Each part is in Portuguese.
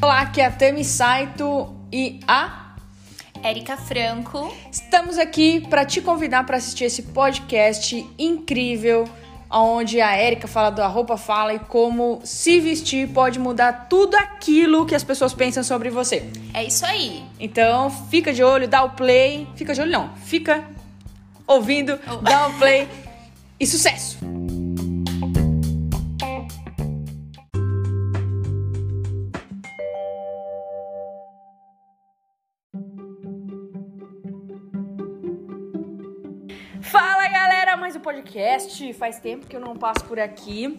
Olá, aqui é a Tami Saito e a Érica Franco. Estamos aqui para te convidar para assistir esse podcast incrível, onde a Érica fala da roupa fala e como se vestir pode mudar tudo aquilo que as pessoas pensam sobre você. É isso aí. Então, fica de olho, dá o play. Fica de olho não, fica ouvindo, Oh. dá o play e sucesso! Podcast. Faz tempo que eu não passo por aqui.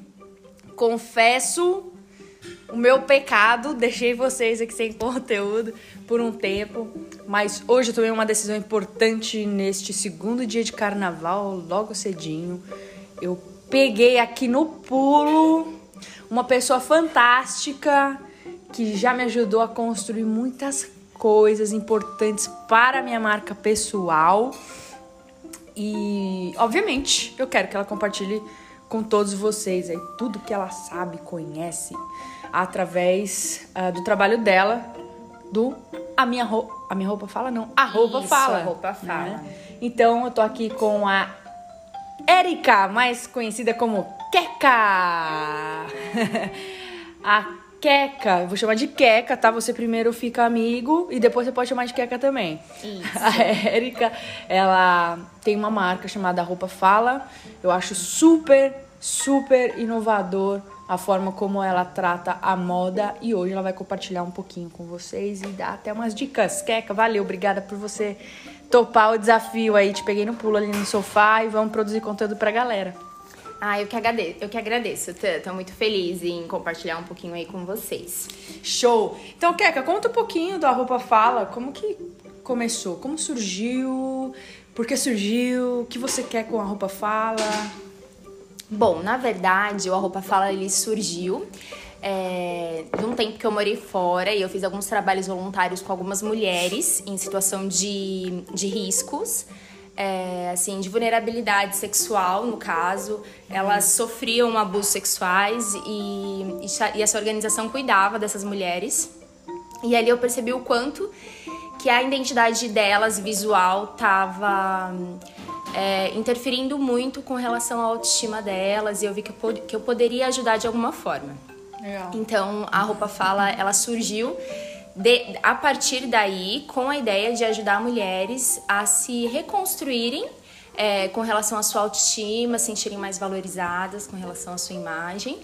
Confesso o meu pecado, deixei vocês aqui sem conteúdo por um tempo, mas hoje eu tomei uma decisão importante neste segundo dia de carnaval, logo cedinho. Eu peguei aqui no pulo uma pessoa fantástica que já me ajudou a construir muitas coisas importantes para a minha marca pessoal. E, obviamente, eu quero que ela compartilhe com todos vocês aí tudo que ela sabe, conhece, através ah, do trabalho dela, do A Minha Roupa. A Minha Roupa Fala? Não, A Roupa Isso, Fala. A Roupa Fala. né? Então, eu tô aqui com a Érica, mais conhecida como Queca. a Queca, eu vou chamar de Queca, tá? Você primeiro fica amigo e depois você pode chamar de Queca também. Isso. A Érica, ela tem uma marca chamada Roupa Fala. Eu acho super, super inovador a forma como ela trata a moda e hoje ela vai compartilhar um pouquinho com vocês e dar até umas dicas. Queca, valeu, obrigada por você topar o desafio aí. Te peguei no pulo ali no sofá e vamos produzir conteúdo pra galera. Ah, eu que agradeço, eu que agradeço. Tô, muito feliz em compartilhar um pouquinho aí com vocês. Show! Então, Queca, conta um pouquinho da Roupa Fala. Como que começou? Como surgiu? Por que surgiu? O que você quer com a Roupa Fala? Bom, na verdade, o A Roupa Fala ele surgiu é, de um tempo que eu morei fora e eu fiz alguns trabalhos voluntários com algumas mulheres em situação de, de riscos. É, assim, de vulnerabilidade sexual, no caso, elas sofriam abusos sexuais e, e essa organização cuidava dessas mulheres. E ali eu percebi o quanto que a identidade delas visual estava interferindo muito com relação à autoestima delas e eu vi que eu, que eu poderia ajudar de alguma forma. Legal. Então a roupa fala, ela surgiu de- a partir daí com a ideia de ajudar mulheres a se reconstruírem é, com relação à sua autoestima, se sentirem mais valorizadas com relação à sua imagem.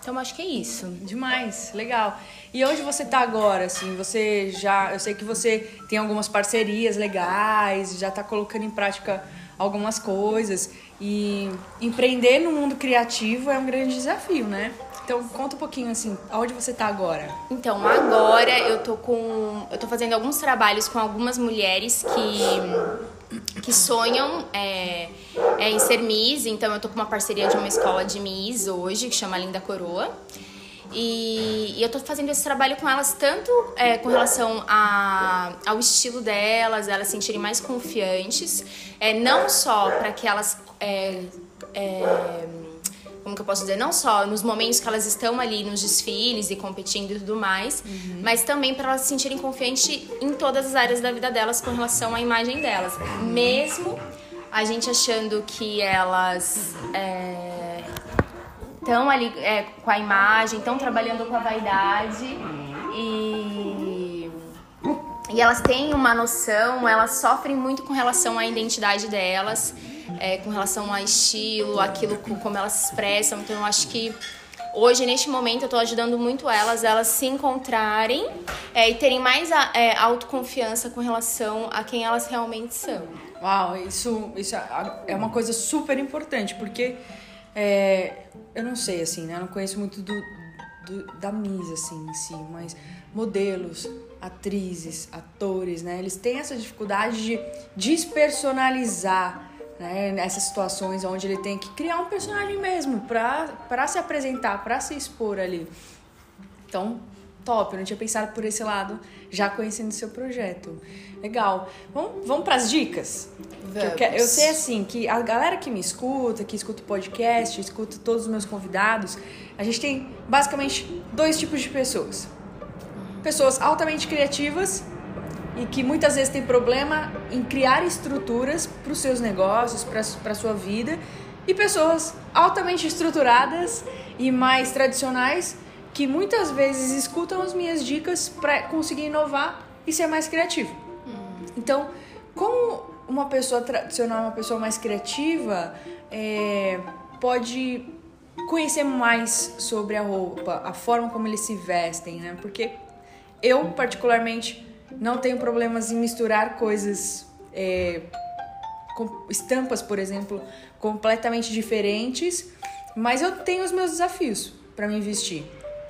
Então acho que é isso. Demais, legal. E onde você tá agora, assim? Você já. Eu sei que você tem algumas parcerias legais, já tá colocando em prática algumas coisas. E empreender no mundo criativo é um grande desafio, né? Então conta um pouquinho assim, aonde você tá agora? Então, agora eu tô com. Eu tô fazendo alguns trabalhos com algumas mulheres que, que sonham é, é, em ser Miss. Então, eu tô com uma parceria de uma escola de Miss hoje, que chama Linda Coroa. E, e eu tô fazendo esse trabalho com elas tanto é, com relação a, ao estilo delas, elas se sentirem mais confiantes, é, não só para que elas. é, é, como que eu posso dizer, não só nos momentos que elas estão ali nos desfiles e competindo e tudo mais, mas também para elas se sentirem confiantes em todas as áreas da vida delas com relação à imagem delas. Mesmo a gente achando que elas estão ali é, com a imagem, estão trabalhando com a vaidade e e elas têm uma noção, elas sofrem muito com relação à identidade delas, é, com relação ao estilo, aquilo com- como elas se expressam. Então eu acho que hoje, neste momento, eu tô ajudando muito elas, elas se encontrarem é, e terem mais a- é, autoconfiança com relação a quem elas realmente são. Uau, isso, isso é uma coisa super importante, porque é, eu não sei, assim, né? Eu não conheço muito do, do- da Miss, assim, em si, mas modelos, atrizes, atores, né? Eles têm essa dificuldade de despersonalizar, né? Nessas situações onde ele tem que criar um personagem mesmo pra se apresentar, pra se expor ali. Então, top, eu não tinha pensado por esse lado, já conhecendo o seu projeto. Legal. Vamos, vamos para as dicas? Eu, quero, eu, sei assim que a galera que me escuta, que escuta o podcast, escuta todos os meus convidados, a gente tem basicamente dois tipos de pessoas. Pessoas altamente criativas e que muitas vezes têm problema em criar estruturas para os seus negócios, para a sua vida, e pessoas altamente estruturadas e mais tradicionais que muitas vezes escutam as minhas dicas para conseguir inovar e ser mais criativo. Hum. Então, como uma pessoa tradicional, uma pessoa mais criativa, é, pode conhecer mais sobre a roupa, a forma como eles se vestem, né? Porque eu, particularmente, não tenho problemas em misturar coisas, é, com estampas, por exemplo, completamente diferentes, mas eu tenho os meus desafios para me vestir.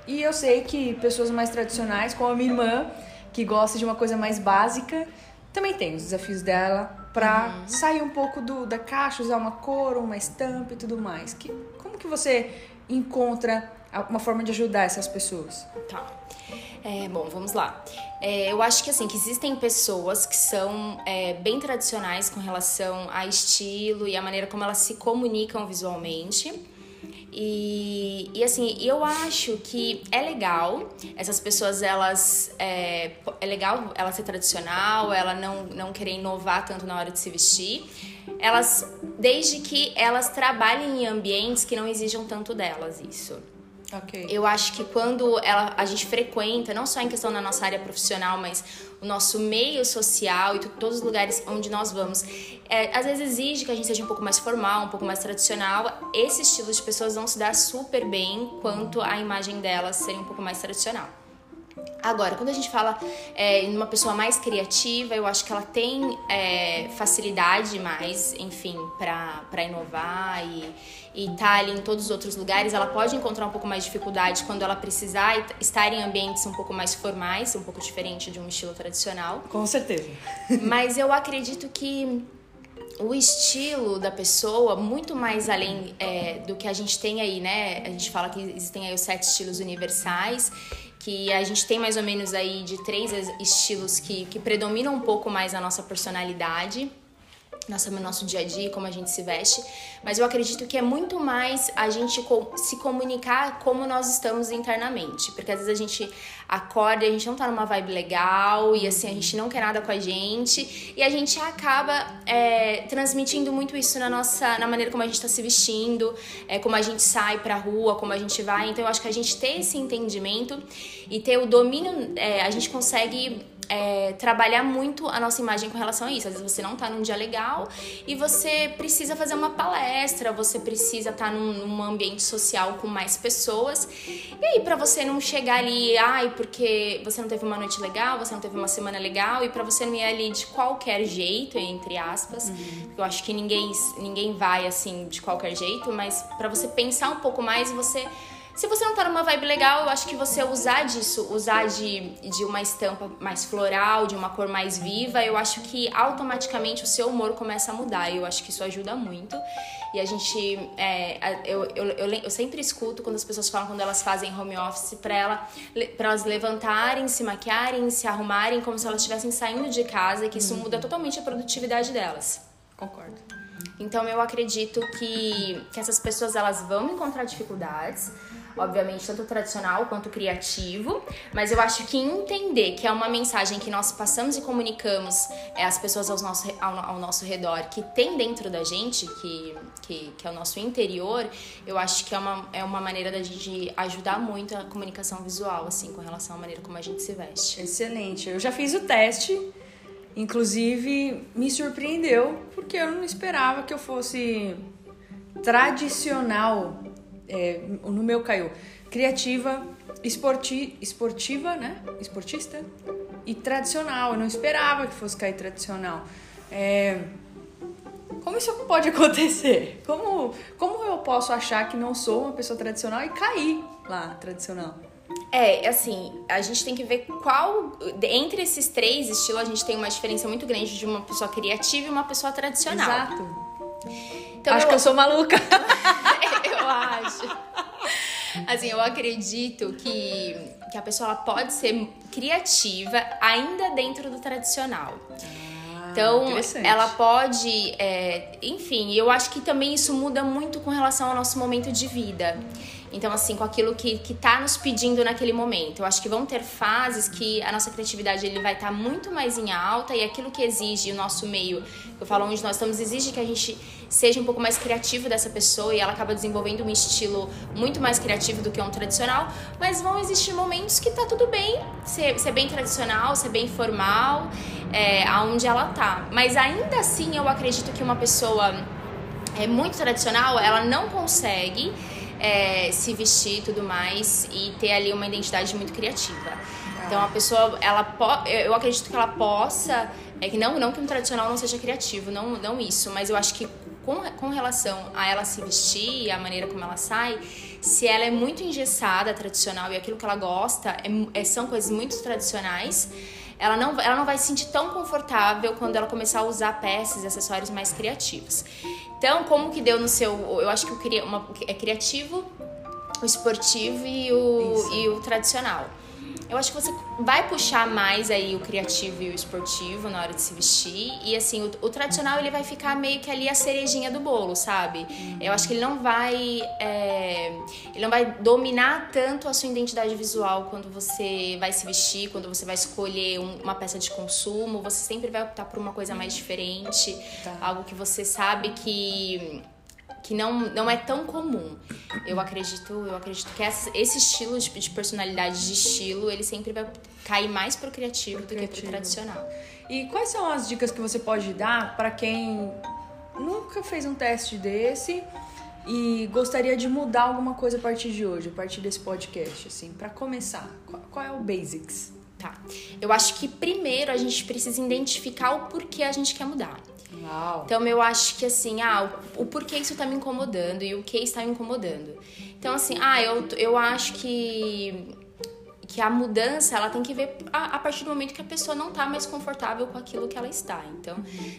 E eu sei que pessoas mais tradicionais, como a minha irmã, que gosta de uma coisa mais básica, também tem os desafios dela para uhum. sair um pouco do, da caixa, usar uma cor, uma estampa e tudo mais. Que, como que você encontra uma forma de ajudar essas pessoas? Tá. É, bom, vamos lá. É, eu acho que assim, que existem pessoas que são é, bem tradicionais com relação a estilo e a maneira como elas se comunicam visualmente. E, e assim, eu acho que é legal essas pessoas, elas. É, é legal ela ser tradicional, ela não, não querer inovar tanto na hora de se vestir. Elas, desde que elas trabalhem em ambientes que não exijam tanto delas, isso. Okay. Eu acho que quando ela, a gente frequenta, não só em questão da nossa área profissional, mas o nosso meio social e todos os lugares onde nós vamos, é, às vezes exige que a gente seja um pouco mais formal, um pouco mais tradicional. Esse estilo de pessoas vão se dar super bem quanto a imagem delas ser um pouco mais tradicional. Agora, quando a gente fala é, em uma pessoa mais criativa, eu acho que ela tem é, facilidade mais, enfim, para inovar e, e tá ali em todos os outros lugares, ela pode encontrar um pouco mais de dificuldade quando ela precisar estar em ambientes um pouco mais formais, um pouco diferente de um estilo tradicional. Com certeza. Mas eu acredito que o estilo da pessoa, muito mais além é, do que a gente tem aí, né? A gente fala que existem aí os sete estilos universais que a gente tem mais ou menos aí de três estilos que, que predominam um pouco mais a nossa personalidade nosso, nosso dia a dia, como a gente se veste, mas eu acredito que é muito mais a gente se comunicar como nós estamos internamente, porque às vezes a gente acorda e a gente não tá numa vibe legal e assim a gente não quer nada com a gente e a gente acaba é, transmitindo muito isso na nossa, na maneira como a gente tá se vestindo, é, como a gente sai pra rua, como a gente vai, então eu acho que a gente ter esse entendimento e ter o domínio, é, a gente consegue é, trabalhar muito a nossa imagem com relação a isso. Às vezes você não tá num dia legal e você precisa fazer uma palestra, você precisa estar tá num, num, ambiente social com mais pessoas. E aí, para você não chegar ali, ai, porque você não teve uma noite legal, você não teve uma semana legal, e para você não ir ali de qualquer jeito, entre aspas, uhum. eu acho que ninguém, ninguém vai assim de qualquer jeito, mas para você pensar um pouco mais, você se você não tá numa vibe legal, eu acho que você usar disso, usar de, de uma estampa mais floral, de uma cor mais viva, eu acho que automaticamente o seu humor começa a mudar. Eu acho que isso ajuda muito. E a gente. É, eu, eu, eu, eu, sempre escuto quando as pessoas falam quando elas fazem home office pra, ela, pra elas levantarem, se maquiarem, se arrumarem, como se elas estivessem saindo de casa, e que isso muda totalmente a produtividade delas. Concordo. Então eu acredito que, que essas pessoas elas vão encontrar dificuldades obviamente, tanto tradicional quanto criativo, mas eu acho que entender que é uma mensagem que nós passamos e comunicamos é, às pessoas ao nosso, ao, ao, nosso redor, que tem dentro da gente, que, que, que é o nosso interior, eu acho que é uma, é uma maneira da gente ajudar muito a comunicação visual, assim, com relação à maneira como a gente se veste. Excelente. Eu já fiz o teste. Inclusive, me surpreendeu, porque eu não esperava que eu fosse tradicional é, no meu caiu criativa, esporti, esportiva, né? Esportista e tradicional. Eu não esperava que fosse cair tradicional. É, como isso pode acontecer? Como, como eu posso achar que não sou uma pessoa tradicional e cair lá tradicional? É, assim, a gente tem que ver qual. Entre esses três estilos, a gente tem uma diferença muito grande de uma pessoa criativa e uma pessoa tradicional. Exato. Então, Acho eu... que eu sou maluca. eu acho. Assim, eu acredito que, que a pessoa pode ser criativa ainda dentro do tradicional. Ah, Então, ela pode. é, enfim, eu acho que também isso muda muito com relação ao nosso momento de vida. Então, assim, com aquilo que, que tá nos pedindo naquele momento. Eu acho que vão ter fases que a nossa criatividade ele vai estar muito mais em alta e aquilo que exige o nosso meio, eu falo onde nós estamos, exige que a gente seja um pouco mais criativo dessa pessoa e ela acaba desenvolvendo um estilo muito mais criativo do que um tradicional. Mas vão existir momentos que tá tudo bem ser, ser bem tradicional, ser bem formal, é, aonde ela tá. Mas ainda assim, eu acredito que uma pessoa é muito tradicional, ela não consegue é, se vestir e tudo mais e ter ali uma identidade muito criativa. Então a pessoa, ela po- eu acredito que ela possa, é que não, não que um tradicional não seja criativo, não, não isso, mas eu acho que com, com relação a ela se vestir e a maneira como ela sai, se ela é muito engessada, tradicional e aquilo que ela gosta é é- são coisas muito tradicionais, ela não, ela não vai se sentir tão confortável quando ela começar a usar peças e acessórios mais criativos. Então, como que deu no seu. Eu acho que o cria- uma- é criativo, o esportivo e o, Isso. e o tradicional. Eu acho que você vai puxar mais aí o criativo e o esportivo na hora de se vestir. E assim, o, o tradicional ele vai ficar meio que ali a cerejinha do bolo, sabe? Eu acho que ele não vai. é, ele não vai dominar tanto a sua identidade visual quando você vai se vestir, quando você vai escolher um- uma peça de consumo. Você sempre vai optar por uma coisa mais diferente, Tá. algo que você sabe que que não, não é tão comum. Eu acredito, eu acredito que essa- esse estilo de, de personalidade de estilo, ele sempre vai cair mais pro criativo do que pro tradicional. E quais são as dicas que você pode dar para quem nunca fez um teste desse e gostaria de mudar alguma coisa a partir de hoje, a partir desse podcast, assim, para começar? Qual, qual é o basics? Tá. Eu acho que primeiro a gente precisa identificar o porquê a gente quer mudar. Uau. Então eu acho que assim, ah, o, o porquê isso tá me incomodando e o que está me incomodando. Então assim, ah, eu, eu acho que que a mudança ela tem que ver a, a partir do momento que a pessoa não tá mais confortável com aquilo que ela está. Então,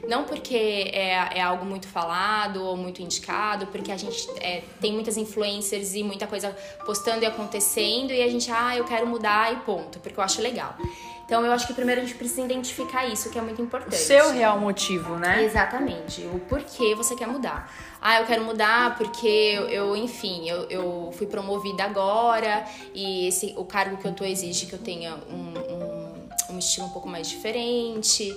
não porque é, é algo muito falado ou muito indicado, porque a gente é, tem muitas influencers e muita coisa postando e acontecendo e a gente, ah, eu quero mudar e ponto, porque eu acho legal. Então, eu acho que primeiro a gente precisa identificar isso, que é muito importante. Seu real motivo, né? Exatamente. O porquê você quer mudar. Ah, eu quero mudar porque eu, eu, enfim, eu, eu fui promovida agora e esse, o cargo que eu tô exige que eu tenha um, um, um estilo um pouco mais diferente.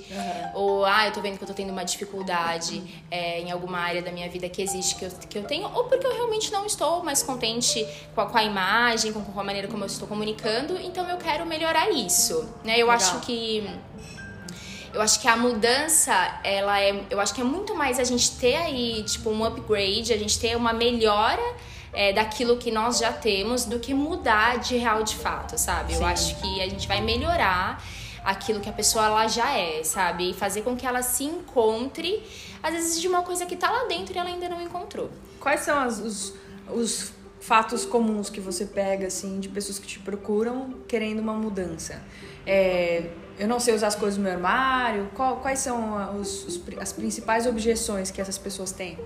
Ou, ah, eu tô vendo que eu tô tendo uma dificuldade é, em alguma área da minha vida que existe que eu, que eu tenho. Ou porque eu realmente não estou mais contente com a, com a imagem, com, com a maneira como eu estou comunicando. Então eu quero melhorar isso. Né? Eu Legal. acho que... Eu acho que a mudança, ela é. Eu acho que é muito mais a gente ter aí, tipo, um upgrade, a gente ter uma melhora é, daquilo que nós já temos do que mudar de real de fato, sabe? Sim. Eu acho que a gente vai melhorar aquilo que a pessoa ela já é, sabe? E fazer com que ela se encontre, às vezes, de uma coisa que tá lá dentro e ela ainda não encontrou. Quais são as- os, os fatos comuns que você pega, assim, de pessoas que te procuram querendo uma mudança? É, eu não sei usar as coisas no meu armário. Qual- quais são os- os as principais objeções que essas pessoas têm?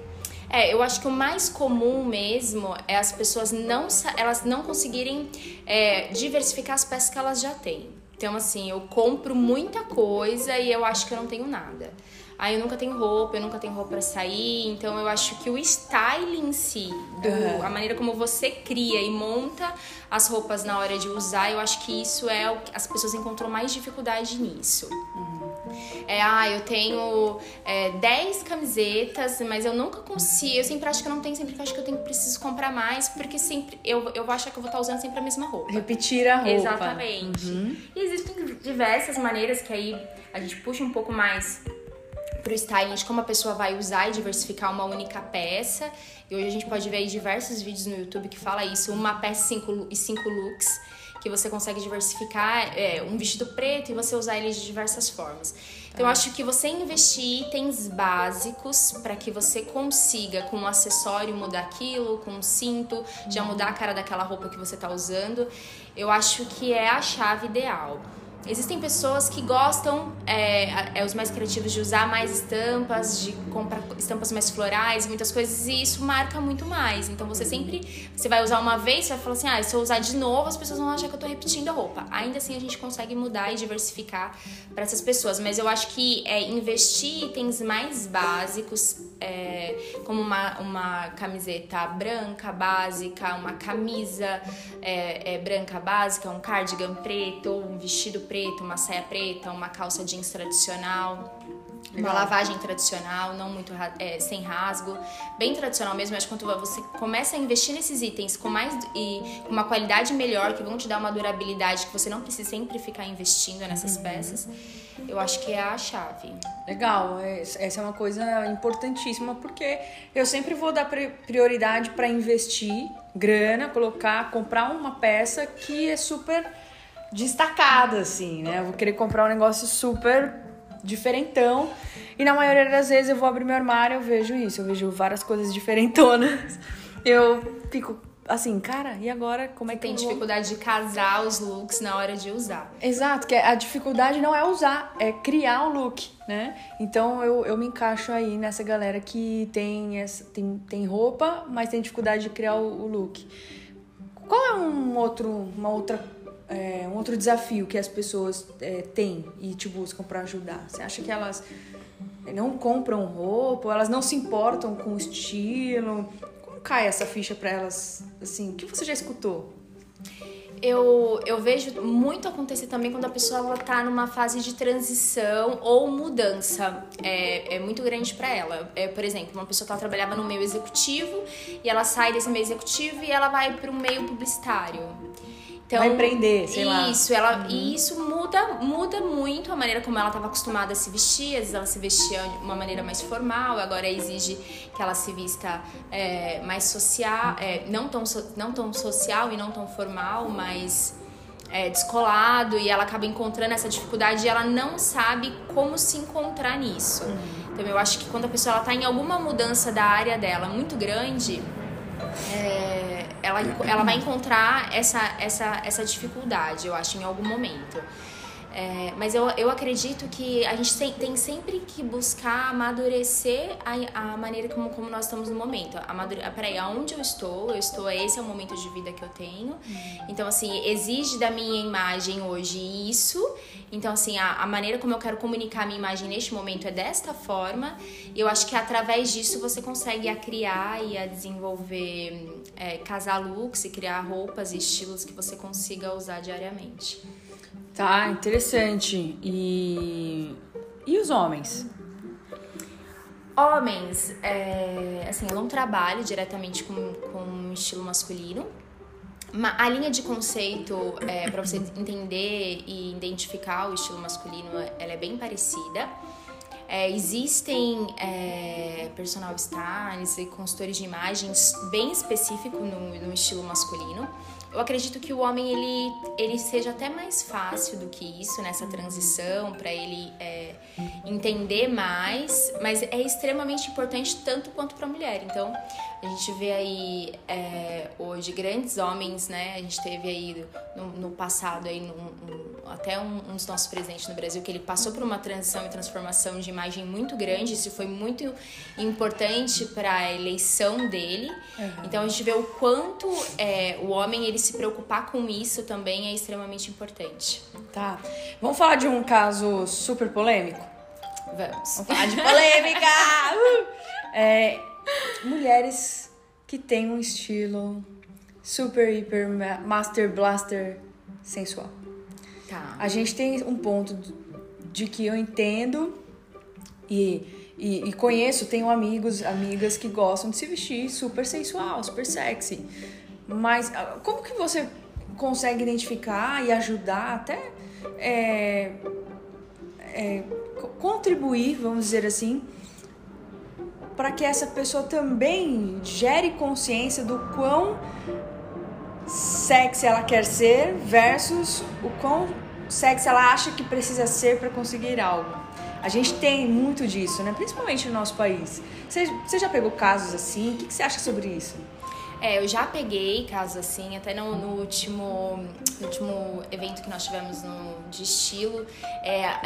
É, eu acho que o mais comum mesmo é as pessoas não, elas não conseguirem é, diversificar as peças que elas já têm. Então, assim, eu compro muita coisa e eu acho que eu não tenho nada. Aí eu nunca tenho roupa, eu nunca tenho roupa pra sair, então eu acho que o style em si, do- Aham. a maneira como você cria e monta as roupas na hora de usar, eu acho que isso é o que as pessoas encontram mais dificuldade nisso. É, ah, eu tenho é, 10 camisetas, mas eu nunca consigo. Eu sempre acho que eu não tenho, sempre acho que eu tenho preciso comprar mais, porque sempre eu, eu vou achar que eu vou estar usando sempre a mesma roupa. Repetir a roupa. Exatamente. Uhum. E existem diversas maneiras que aí a gente puxa um pouco mais pro styling de como a pessoa vai usar e diversificar uma única peça. E hoje a gente pode ver aí diversos vídeos no YouTube que fala isso, uma peça e cinco, e cinco looks, que você consegue diversificar é, um vestido preto e você usar ele de diversas formas. Então eu acho que você investir itens básicos para que você consiga com um acessório mudar aquilo, com um cinto, já mudar a cara daquela roupa que você tá usando, eu acho que é a chave ideal. Existem pessoas que gostam, é, é, os mais criativos, de usar mais estampas, de comprar estampas mais florais, muitas coisas, e isso marca muito mais. Então você sempre, você vai usar uma vez, você vai falar assim, ah, se eu usar de novo, as pessoas vão achar que eu tô repetindo a roupa. Ainda assim a gente consegue mudar e diversificar para essas pessoas. Mas eu acho que é, investir itens mais básicos, é, como uma, uma camiseta branca básica, uma camisa é, é branca básica, um cardigan preto, um vestido preto uma saia preta, uma calça jeans tradicional. Uma lavagem tradicional, não muito é, sem rasgo, bem tradicional mesmo. Que quando você começa a investir nesses itens com mais e com uma qualidade melhor, que vão te dar uma durabilidade, que você não precisa sempre ficar investindo nessas uhum. peças, eu acho que é a chave. Legal, é, essa é uma coisa importantíssima porque eu sempre vou dar prioridade para investir grana, colocar, comprar uma peça que é super destacada, assim, né? Eu vou querer comprar um negócio super diferentão. E na maioria das vezes eu vou abrir meu armário, eu vejo isso, eu vejo várias coisas diferentonas. Eu fico assim, cara, e agora como é que tem dificuldade de casar os looks na hora de usar? Exato, que a dificuldade não é usar, é criar o look, né? Então eu, eu me encaixo aí nessa galera que tem, essa, tem, tem roupa, mas tem dificuldade de criar o, o look. Qual é um outro, uma outra é, um outro desafio que as pessoas é, têm e te buscam para ajudar? Você acha que elas não compram roupa, elas não se importam com o estilo? Cai essa ficha para elas? Assim, o que você já escutou? Eu, eu vejo muito acontecer também quando a pessoa está numa fase de transição ou mudança é, é muito grande para ela. É, por exemplo, uma pessoa que ela trabalhava no meio executivo e ela sai desse meio executivo e ela vai para o meio publicitário. Então, vai empreender, sei lá. Isso, ela, uhum. isso muda, muda muito a maneira como ela estava acostumada a se vestir. Às vezes ela se vestia de uma maneira mais formal, agora exige que ela se vista é, mais social, é, não, tão, não tão social e não tão formal, mas é, descolado. E ela acaba encontrando essa dificuldade e ela não sabe como se encontrar nisso. Uhum. Então eu acho que quando a pessoa está em alguma mudança da área dela muito grande, é, ela, ela vai encontrar essa, essa, essa dificuldade, eu acho, em algum momento. É, mas eu, eu acredito que a gente tem, tem sempre que buscar amadurecer a, a maneira como, como nós estamos no momento. Amadure, ah, peraí, aonde eu estou? Eu estou, esse é o momento de vida que eu tenho. Uhum. Então, assim, exige da minha imagem hoje isso. Então, assim, a, a maneira como eu quero comunicar a minha imagem neste momento é desta forma. E eu acho que através disso você consegue a criar e a desenvolver, é, casar looks e criar roupas e estilos que você consiga usar diariamente. Tá, interessante. E, e os homens? Homens, é, assim, eu não trabalho diretamente com, com estilo masculino. A linha de conceito, é, para você entender e identificar o estilo masculino, ela é bem parecida. É, existem é, personal stylists e consultores de imagens bem específicos no, no estilo masculino eu acredito que o homem ele, ele seja até mais fácil do que isso nessa transição para ele é, entender mais, mas é extremamente importante tanto quanto para a mulher. Então a gente vê aí é, hoje grandes homens, né? A gente teve aí no, no passado aí num, até um, um, dos nossos presentes no Brasil que ele passou por uma transição e transformação de imagem muito grande. Isso foi muito importante para a eleição dele. Uhum. Então a gente vê o quanto é, o homem ele se preocupar com isso também é extremamente importante. Tá. Vamos falar de um caso super polêmico? Vamos. Vamos falar de polêmica! uh! é, mulheres que têm um estilo super, hiper, master blaster sensual. Tá. A gente tem um ponto de que eu entendo e, e, e, conheço, tenho amigos, amigas que gostam de se vestir super sensual, super sexy. Mas ah, como que você consegue identificar e ajudar até é, é, contribuir, vamos dizer assim, para que essa pessoa também gere consciência do quão sexy ela quer ser versus o quão sexy ela acha que precisa ser para conseguir algo. A gente tem muito disso, né? Principalmente no nosso país. Você, já pegou casos assim? O que, você acha sobre isso? É, eu já peguei casos assim, até no, no último, no último evento que nós tivemos no, de estilo, é, a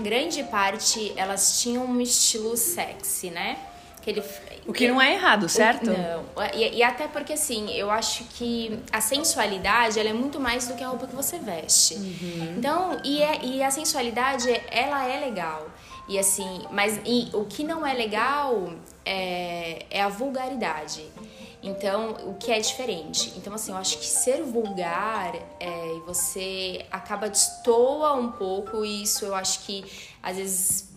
grande parte elas tinham um estilo sexy, né? Que ele, o que não é errado, certo? Não. E, e, até porque, assim, eu acho que a sensualidade, ela é muito mais do que a roupa que você veste. Uhum. Então, e, é, e a sensualidade, ela é legal. E assim, mas e, o que não é legal é, é a vulgaridade. Então, o que é diferente? Então, assim, eu acho que ser vulgar é, você acaba destoa um pouco isso. Eu acho que às vezes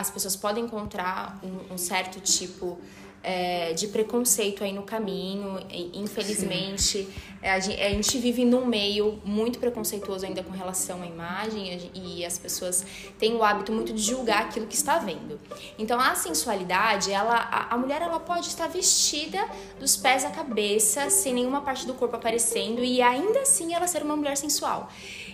as pessoas podem encontrar um, um certo tipo é, de preconceito aí no caminho. Infelizmente, a gente, a gente, vive num meio muito preconceituoso ainda com relação à imagem e as pessoas têm o hábito muito de julgar aquilo que está vendo. Então, a sensualidade, ela, a, a mulher ela pode estar vestida dos pés à cabeça, sem nenhuma parte do corpo aparecendo e ainda assim ela ser uma mulher sensual.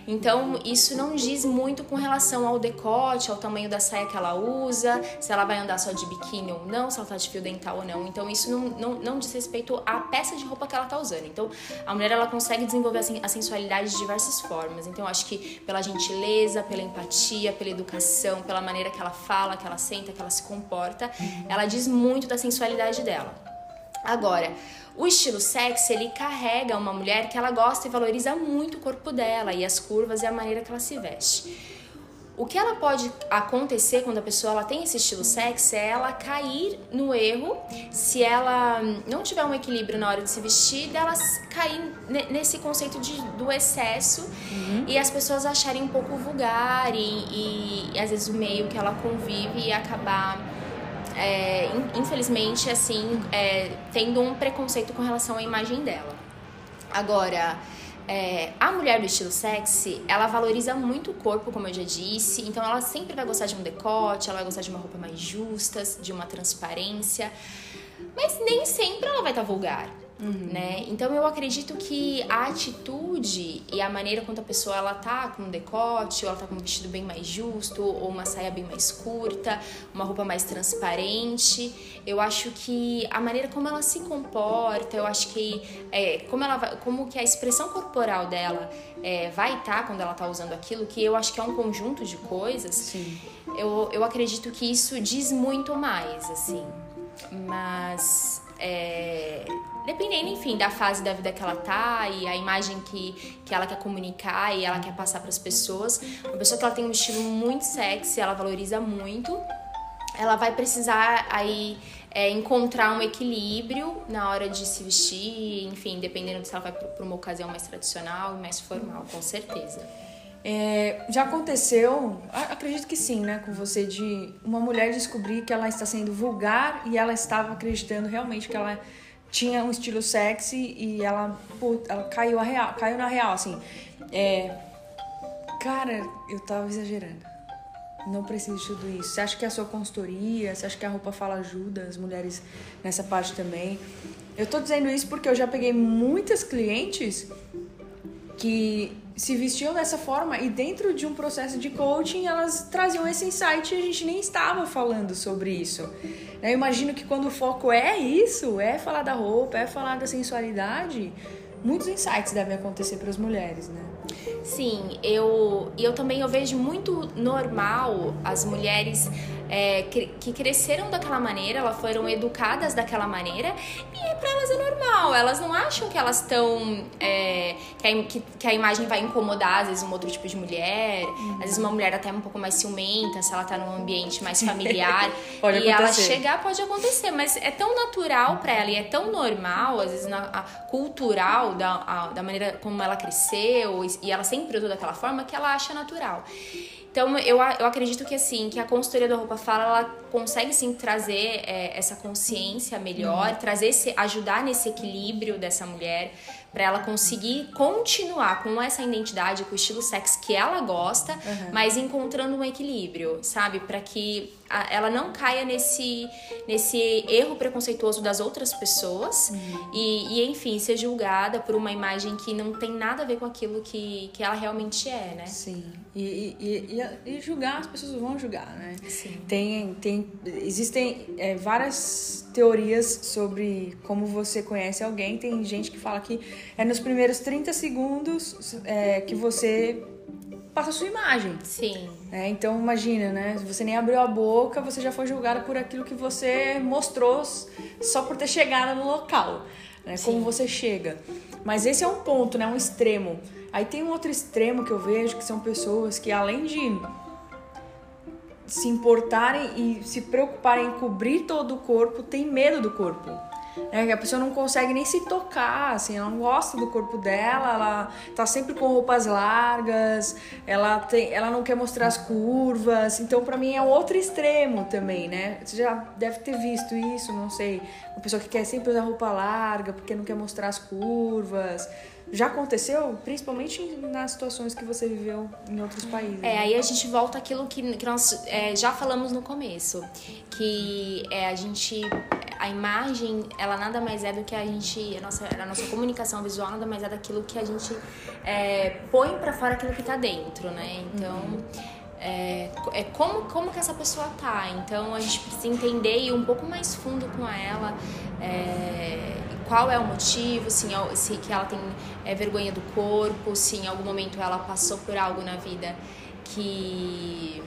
Então, isso não diz muito com relação ao decote, ao tamanho da saia que ela usa, se ela vai andar só de biquíni ou não, se ela tá de fio dental ou não. Então, isso não, não, não diz respeito à peça de roupa que ela tá usando. Então, a mulher ela consegue desenvolver a sensualidade de diversas formas. Então, acho que pela gentileza, pela empatia, pela educação, pela maneira que ela fala, que ela senta, que ela se comporta, ela diz muito da sensualidade dela. Agora, o estilo sexy, ele carrega uma mulher que ela gosta e valoriza muito o corpo dela e as curvas e a maneira que ela se veste. O que ela pode acontecer quando a pessoa ela tem esse estilo sexy é ela cair no erro, se ela não tiver um equilíbrio na hora de se vestir, dela cair nesse conceito de, do excesso uhum. e as pessoas acharem um pouco vulgar e, e, e às vezes o meio que ela convive e acabar é, infelizmente, assim, é, tendo um preconceito com relação à imagem dela. Agora, é, a mulher do estilo sexy, ela valoriza muito o corpo, como eu já disse, então ela sempre vai gostar de um decote, ela vai gostar de uma roupa mais justa, de uma transparência, mas nem sempre ela vai estar tá vulgar. Uhum. Né? Então eu acredito que a atitude e a maneira como a pessoa ela tá com um decote, ou ela tá com um vestido bem mais justo, ou uma saia bem mais curta, uma roupa mais transparente, eu acho que a maneira como ela se comporta, eu acho que é, como ela vai, como que a expressão corporal dela é, vai estar tá quando ela tá usando aquilo, que eu acho que é um conjunto de coisas. Sim. Eu, eu acredito que isso diz muito mais, assim. Mas é, dependendo, enfim, da fase da vida que ela tá e a imagem que, que ela quer comunicar e ela quer passar para as pessoas. Uma pessoa que ela tem um estilo muito sexy, ela valoriza muito, ela vai precisar aí é, encontrar um equilíbrio na hora de se vestir, enfim, dependendo de se ela vai para uma ocasião mais tradicional e mais formal, com certeza. É, já aconteceu, acredito que sim, né, com você, de uma mulher descobrir que ela está sendo vulgar e ela estava acreditando realmente que ela tinha um estilo sexy e ela, ela caiu, a real, caiu na real, assim. É, cara, eu tava exagerando. Não preciso de tudo isso. Você acha que a sua consultoria, você acha que a roupa fala ajuda as mulheres nessa parte também? Eu tô dizendo isso porque eu já peguei muitas clientes que se vestiam dessa forma e dentro de um processo de coaching elas traziam esse insight e a gente nem estava falando sobre isso. Eu imagino que quando o foco é isso, é falar da roupa, é falar da sensualidade, muitos insights devem acontecer para as mulheres, né? Sim, eu e eu também eu vejo muito normal as mulheres é, que, que, cresceram daquela maneira, elas foram educadas daquela maneira e para elas é normal. Elas não acham que elas estão é, que, que, que, a imagem vai incomodar às vezes um outro tipo de mulher, uhum. às vezes uma mulher até um pouco mais ciumenta se ela tá num ambiente mais familiar e acontecer. ela chegar pode acontecer, mas é tão natural para ela e é tão normal às vezes na, a, cultural da, a, da maneira como ela cresceu e ela sempre usou daquela forma que ela acha natural. Então, eu, eu acredito que, assim, que a consultoria da Roupa Fala, ela consegue, sim, trazer é, essa consciência melhor, uhum. trazer esse, ajudar nesse equilíbrio dessa mulher, para ela conseguir continuar com essa identidade, com o estilo sexo que ela gosta, uhum. mas encontrando um equilíbrio, sabe? Para que ela não caia nesse, nesse erro preconceituoso das outras pessoas e, e, enfim, ser julgada por uma imagem que não tem nada a ver com aquilo que, que ela realmente é, né? Sim. E, e, e, e- e julgar, as pessoas vão julgar, né? Sim. Tem, tem, existem é, várias teorias sobre como você conhece alguém. Tem gente que fala que é nos primeiros 30 segundos é, que você passa a sua imagem. Sim. né? então imagina, né? Você nem abriu a boca, você já foi julgada por aquilo que você mostrou só por ter chegado no local, né? Como você chega. Mas esse é um ponto, né? Um extremo. Aí tem um outro extremo que eu vejo que são pessoas que além de se importarem e se preocuparem em cobrir todo o corpo, tem medo do corpo. É, que a pessoa não consegue nem se tocar, assim, ela não gosta do corpo dela, ela tá sempre com roupas largas, ela, tem, ela não quer mostrar as curvas, então pra mim é outro extremo também, né? Você já deve ter visto isso, não sei. Uma pessoa que quer sempre usar roupa larga porque não quer mostrar as curvas. Já aconteceu? Principalmente nas situações que você viveu em outros países. É, né? aí a gente volta àquilo que, que nós é, já falamos no começo, que é a gente, a imagem, ela nada mais é do que a gente, a nossa, a nossa comunicação visual nada mais é daquilo que a gente é, põe pra fora aquilo que tá dentro, né? Então, é, é como, como que essa pessoa tá. Então, a gente precisa entender e ir um pouco mais fundo com ela, é, qual é o motivo, se, se que ela tem é, vergonha do corpo, se em algum momento ela passou por algo na vida que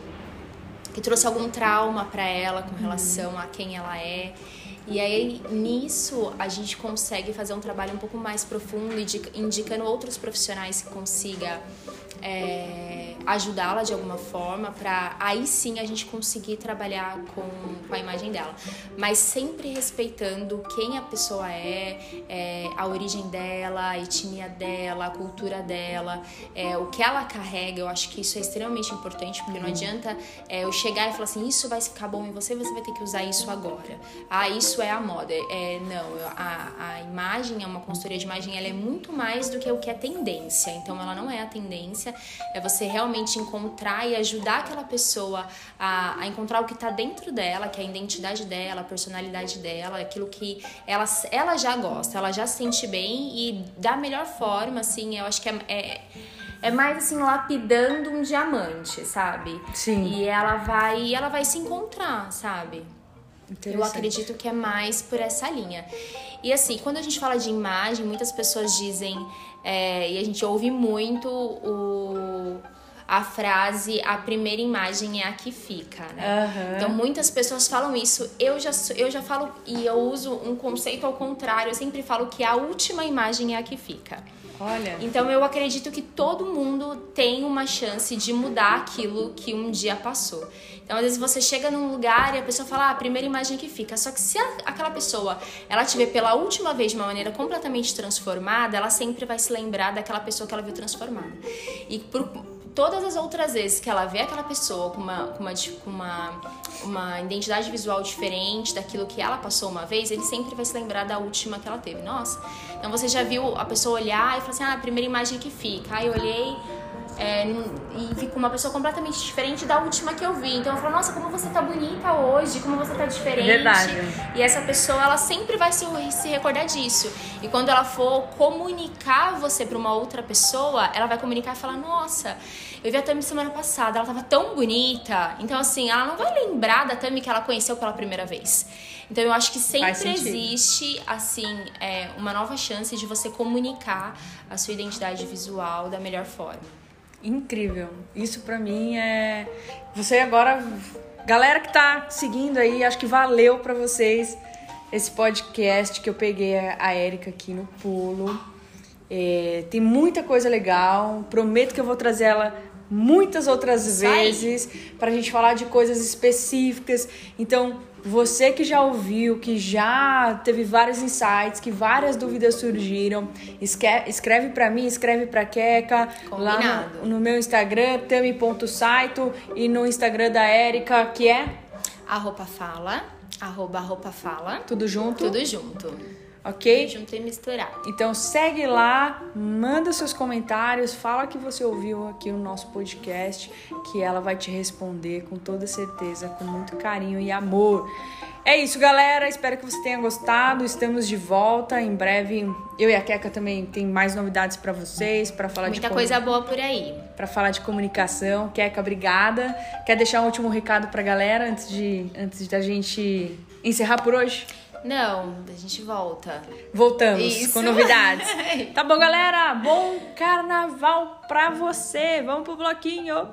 que trouxe algum trauma para ela com relação a quem ela é. E aí, nisso, a gente consegue fazer um trabalho um pouco mais profundo, indica- indicando outros profissionais que consiga é, ajudá-la de alguma forma, para aí sim a gente conseguir trabalhar com, com a imagem dela. Mas sempre respeitando quem a pessoa é, é, a origem dela, a etnia dela, a cultura dela, é, o que ela carrega. Eu acho que isso é extremamente importante, porque não adianta é, eu chegar e falar assim: isso vai ficar bom em você, você vai ter que usar isso agora. Ah, isso é a moda. É, não, a, a imagem, é uma consultoria de imagem, ela é muito mais do que o que é tendência. Então, ela não é a tendência, é você realmente encontrar e ajudar aquela pessoa a, a encontrar o que está dentro dela, que é a identidade dela, a personalidade dela, aquilo que ela, ela já gosta, ela já se sente bem e da melhor forma, assim, eu acho que é- é é mais assim lapidando um diamante, sabe? Sim. E ela vai, ela vai se encontrar, sabe? Eu acredito que é mais por essa linha. E assim, quando a gente fala de imagem, muitas pessoas dizem, é, e a gente ouve muito o, a frase a primeira imagem é a que fica, né? Aham. Então muitas pessoas falam isso. Eu já, eu já falo, e eu uso um conceito ao contrário, eu sempre falo que a última imagem é a que fica. Olha. Então eu acredito que todo mundo tem uma chance de mudar aquilo que um dia passou. Então às vezes você chega num lugar e a pessoa fala ah, a primeira imagem que fica. Só que se a- aquela pessoa ela te vê pela última vez de uma maneira completamente transformada, ela sempre vai se lembrar daquela pessoa que ela viu transformada. E por todas as outras vezes que ela vê aquela pessoa com uma, com uma, com uma, uma identidade visual diferente daquilo que ela passou uma vez, ele sempre vai se lembrar da última que ela teve. Nossa, então você já viu a pessoa olhar e falar assim, ah, a primeira imagem que fica. Aí eu olhei é, e vi com uma pessoa completamente diferente da última que eu vi. Então eu falo, nossa, como você tá bonita hoje, como você tá diferente. Verdade. E essa pessoa, ela sempre vai se, se recordar disso. E quando ela for comunicar você pra uma outra pessoa, ela vai comunicar e falar: Nossa, eu vi a Tami semana passada, ela tava tão bonita. Então, assim, ela não vai lembrar da Tami que ela conheceu pela primeira vez. Então, eu acho que sempre existe, assim, é, uma nova chance de você comunicar a sua identidade visual da melhor forma. Incrível. Isso pra mim é. Você agora. Galera que tá seguindo aí, acho que valeu pra vocês esse podcast que eu peguei a a Érica aqui no pulo. É, tem muita coisa legal. Prometo que eu vou trazer ela muitas outras vezes pra gente falar de coisas específicas. Então, você que já ouviu, que já teve vários insights, que várias dúvidas surgiram, escreve pra mim, escreve pra Keka lá Combinado. no, no meu Instagram, tami.saito e no Instagram da Érica, que é A roupa fala, arroba a roupa fala, tudo junto. tudo junto. Ok? Junto e misturado. Então segue lá, manda seus comentários, fala que você ouviu aqui o nosso podcast, que ela vai te responder com toda certeza, com muito carinho e amor. É isso, galera. Espero que você tenha gostado. Estamos de volta em breve. Eu e a Keka também tem mais novidades para vocês, para falar Muita de coisa boa por aí. para falar de comunicação. Keka, obrigada. Quer deixar um último recado pra galera antes de antes da gente encerrar por hoje? Não, a gente volta. Voltamos Isso. com novidades. tá bom, galera? Bom carnaval pra você. Vamos pro bloquinho.